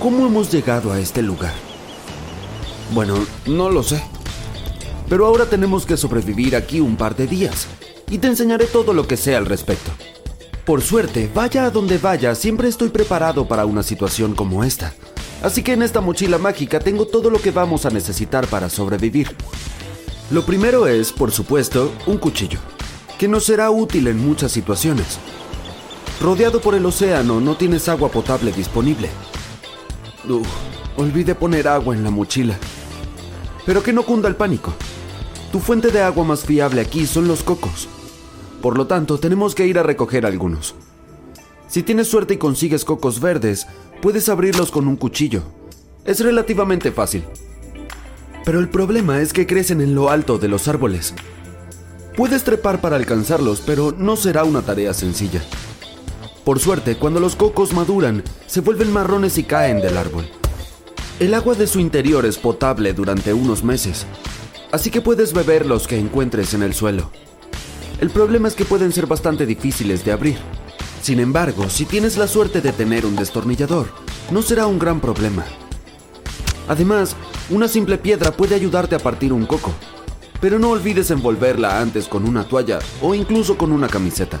¿Cómo hemos llegado a este lugar? Bueno, no lo sé. Pero ahora tenemos que sobrevivir aquí un par de días y te enseñaré todo lo que sé al respecto. Por suerte, vaya a donde vaya, siempre estoy preparado para una situación como esta. Así que en esta mochila mágica tengo todo lo que vamos a necesitar para sobrevivir. Lo primero es, por supuesto, un cuchillo, que nos será útil en muchas situaciones. Rodeado por el océano, no tienes agua potable disponible. Uf, olvidé poner agua en la mochila. Pero que no cunda el pánico. Tu fuente de agua más fiable aquí son los cocos. Por lo tanto, tenemos que ir a recoger algunos. Si tienes suerte y consigues cocos verdes, puedes abrirlos con un cuchillo. Es relativamente fácil. Pero el problema es que crecen en lo alto de los árboles. Puedes trepar para alcanzarlos, pero no será una tarea sencilla. Por suerte, cuando los cocos maduran, se vuelven marrones y caen del árbol. El agua de su interior es potable durante unos meses, así que puedes beber los que encuentres en el suelo. El problema es que pueden ser bastante difíciles de abrir. Sin embargo, si tienes la suerte de tener un destornillador, no será un gran problema. Además, una simple piedra puede ayudarte a partir un coco, pero no olvides envolverla antes con una toalla o incluso con una camiseta.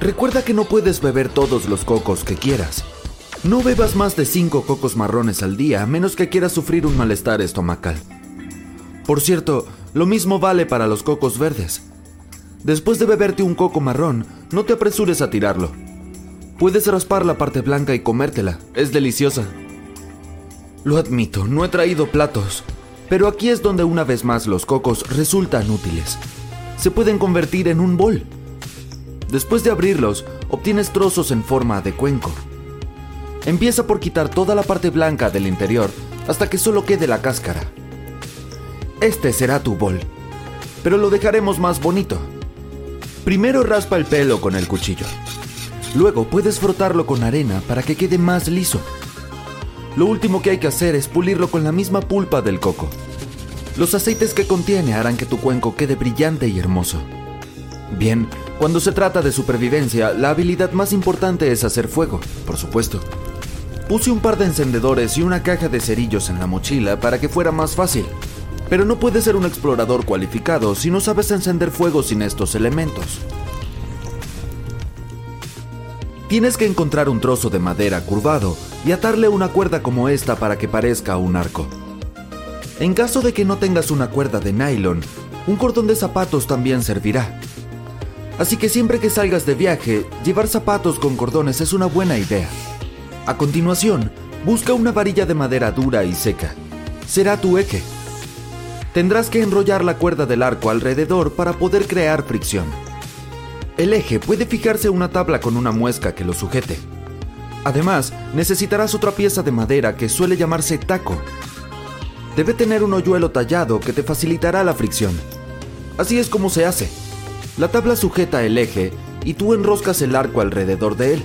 Recuerda que no puedes beber todos los cocos que quieras. No bebas más de 5 cocos marrones al día a menos que quieras sufrir un malestar estomacal. Por cierto, lo mismo vale para los cocos verdes. Después de beberte un coco marrón, no te apresures a tirarlo. Puedes raspar la parte blanca y comértela, es deliciosa. Lo admito, no he traído platos, pero aquí es donde una vez más los cocos resultan útiles. Se pueden convertir en un bol. Después de abrirlos, obtienes trozos en forma de cuenco. Empieza por quitar toda la parte blanca del interior hasta que solo quede la cáscara. Este será tu bol, pero lo dejaremos más bonito. Primero raspa el pelo con el cuchillo. Luego puedes frotarlo con arena para que quede más liso. Lo último que hay que hacer es pulirlo con la misma pulpa del coco. Los aceites que contiene harán que tu cuenco quede brillante y hermoso. Bien, cuando se trata de supervivencia, la habilidad más importante es hacer fuego, por supuesto. Puse un par de encendedores y una caja de cerillos en la mochila para que fuera más fácil. Pero no puedes ser un explorador cualificado si no sabes encender fuego sin estos elementos. Tienes que encontrar un trozo de madera curvado y atarle una cuerda como esta para que parezca un arco. En caso de que no tengas una cuerda de nylon, un cordón de zapatos también servirá. Así que siempre que salgas de viaje, llevar zapatos con cordones es una buena idea. A continuación, busca una varilla de madera dura y seca. Será tu eje. Tendrás que enrollar la cuerda del arco alrededor para poder crear fricción. El eje puede fijarse a una tabla con una muesca que lo sujete. Además, necesitarás otra pieza de madera que suele llamarse taco. Debe tener un hoyuelo tallado que te facilitará la fricción. Así es como se hace. La tabla sujeta el eje y tú enroscas el arco alrededor de él.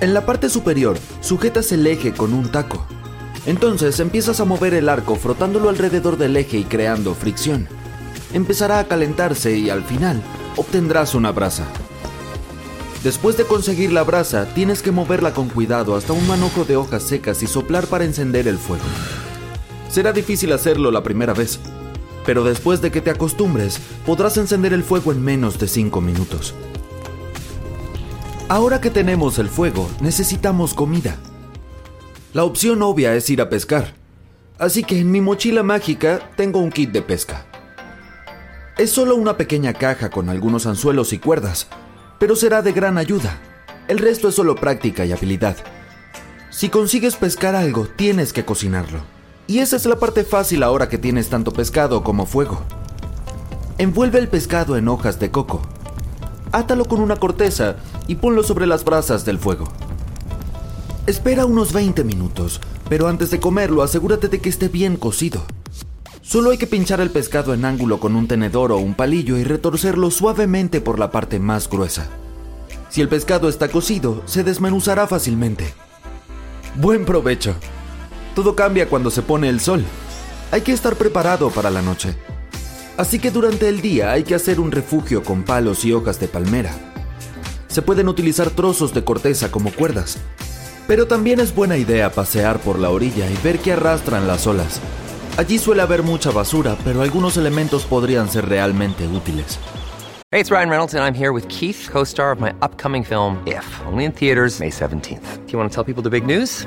En la parte superior, sujetas el eje con un taco. Entonces empiezas a mover el arco frotándolo alrededor del eje y creando fricción. Empezará a calentarse y al final obtendrás una brasa. Después de conseguir la brasa, tienes que moverla con cuidado hasta un manojo de hojas secas y soplar para encender el fuego. Será difícil hacerlo la primera vez, pero después de que te acostumbres, podrás encender el fuego en menos de 5 minutos. Ahora que tenemos el fuego, necesitamos comida. La opción obvia es ir a pescar, así que en mi mochila mágica tengo un kit de pesca. Es solo una pequeña caja con algunos anzuelos y cuerdas, pero será de gran ayuda. El resto es solo práctica y habilidad. Si consigues pescar algo, tienes que cocinarlo. Y esa es la parte fácil ahora que tienes tanto pescado como fuego. Envuelve el pescado en hojas de coco. Átalo con una corteza y ponlo sobre las brasas del fuego. Espera unos 20 minutos, pero antes de comerlo asegúrate de que esté bien cocido. Solo hay que pinchar el pescado en ángulo con un tenedor o un palillo y retorcerlo suavemente por la parte más gruesa. Si el pescado está cocido, se desmenuzará fácilmente. Buen provecho. Todo cambia cuando se pone el sol. Hay que estar preparado para la noche. Así que durante el día hay que hacer un refugio con palos y hojas de palmera. Se pueden utilizar trozos de corteza como cuerdas, pero también es buena idea pasear por la orilla y ver qué arrastran las olas. Allí suele haber mucha basura, pero algunos elementos podrían ser realmente útiles. Hey, it's Ryan Reynolds, and I'm here with Keith, co star of my upcoming film, If, only in theaters, May 17th. Do you want to tell people the big news?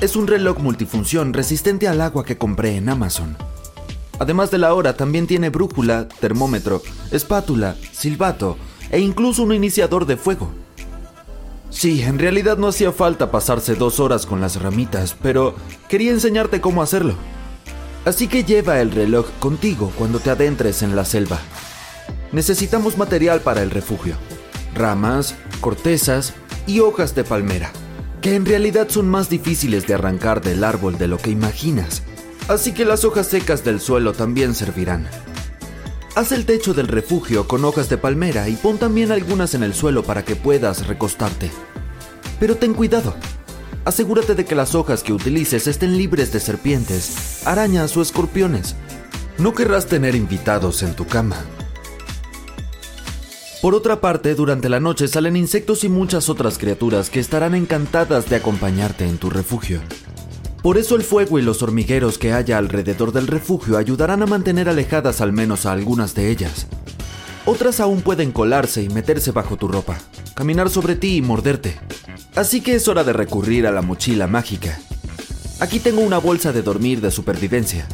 Es un reloj multifunción resistente al agua que compré en Amazon. Además de la hora, también tiene brújula, termómetro, espátula, silbato e incluso un iniciador de fuego. Sí, en realidad no hacía falta pasarse dos horas con las ramitas, pero quería enseñarte cómo hacerlo. Así que lleva el reloj contigo cuando te adentres en la selva. Necesitamos material para el refugio. Ramas, cortezas y hojas de palmera que en realidad son más difíciles de arrancar del árbol de lo que imaginas, así que las hojas secas del suelo también servirán. Haz el techo del refugio con hojas de palmera y pon también algunas en el suelo para que puedas recostarte. Pero ten cuidado. Asegúrate de que las hojas que utilices estén libres de serpientes, arañas o escorpiones. No querrás tener invitados en tu cama. Por otra parte, durante la noche salen insectos y muchas otras criaturas que estarán encantadas de acompañarte en tu refugio. Por eso el fuego y los hormigueros que haya alrededor del refugio ayudarán a mantener alejadas al menos a algunas de ellas. Otras aún pueden colarse y meterse bajo tu ropa, caminar sobre ti y morderte. Así que es hora de recurrir a la mochila mágica. Aquí tengo una bolsa de dormir de supervivencia.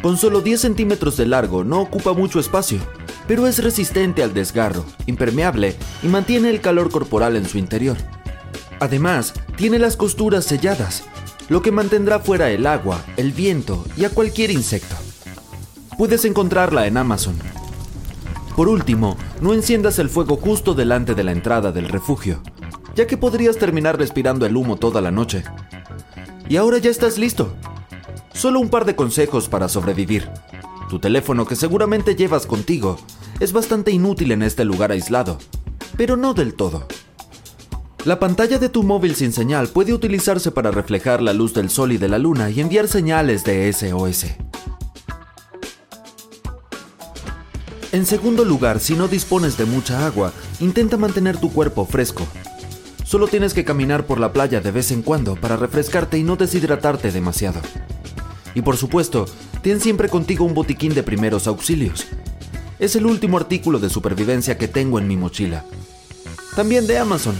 Con solo 10 centímetros de largo no ocupa mucho espacio pero es resistente al desgarro, impermeable y mantiene el calor corporal en su interior. Además, tiene las costuras selladas, lo que mantendrá fuera el agua, el viento y a cualquier insecto. Puedes encontrarla en Amazon. Por último, no enciendas el fuego justo delante de la entrada del refugio, ya que podrías terminar respirando el humo toda la noche. Y ahora ya estás listo. Solo un par de consejos para sobrevivir. Tu teléfono que seguramente llevas contigo es bastante inútil en este lugar aislado, pero no del todo. La pantalla de tu móvil sin señal puede utilizarse para reflejar la luz del sol y de la luna y enviar señales de SOS. En segundo lugar, si no dispones de mucha agua, intenta mantener tu cuerpo fresco. Solo tienes que caminar por la playa de vez en cuando para refrescarte y no deshidratarte demasiado. Y por supuesto, ten siempre contigo un botiquín de primeros auxilios. Es el último artículo de supervivencia que tengo en mi mochila. También de Amazon.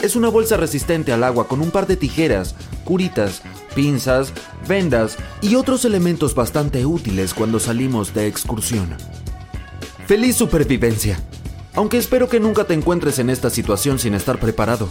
Es una bolsa resistente al agua con un par de tijeras, curitas, pinzas, vendas y otros elementos bastante útiles cuando salimos de excursión. ¡Feliz supervivencia! Aunque espero que nunca te encuentres en esta situación sin estar preparado.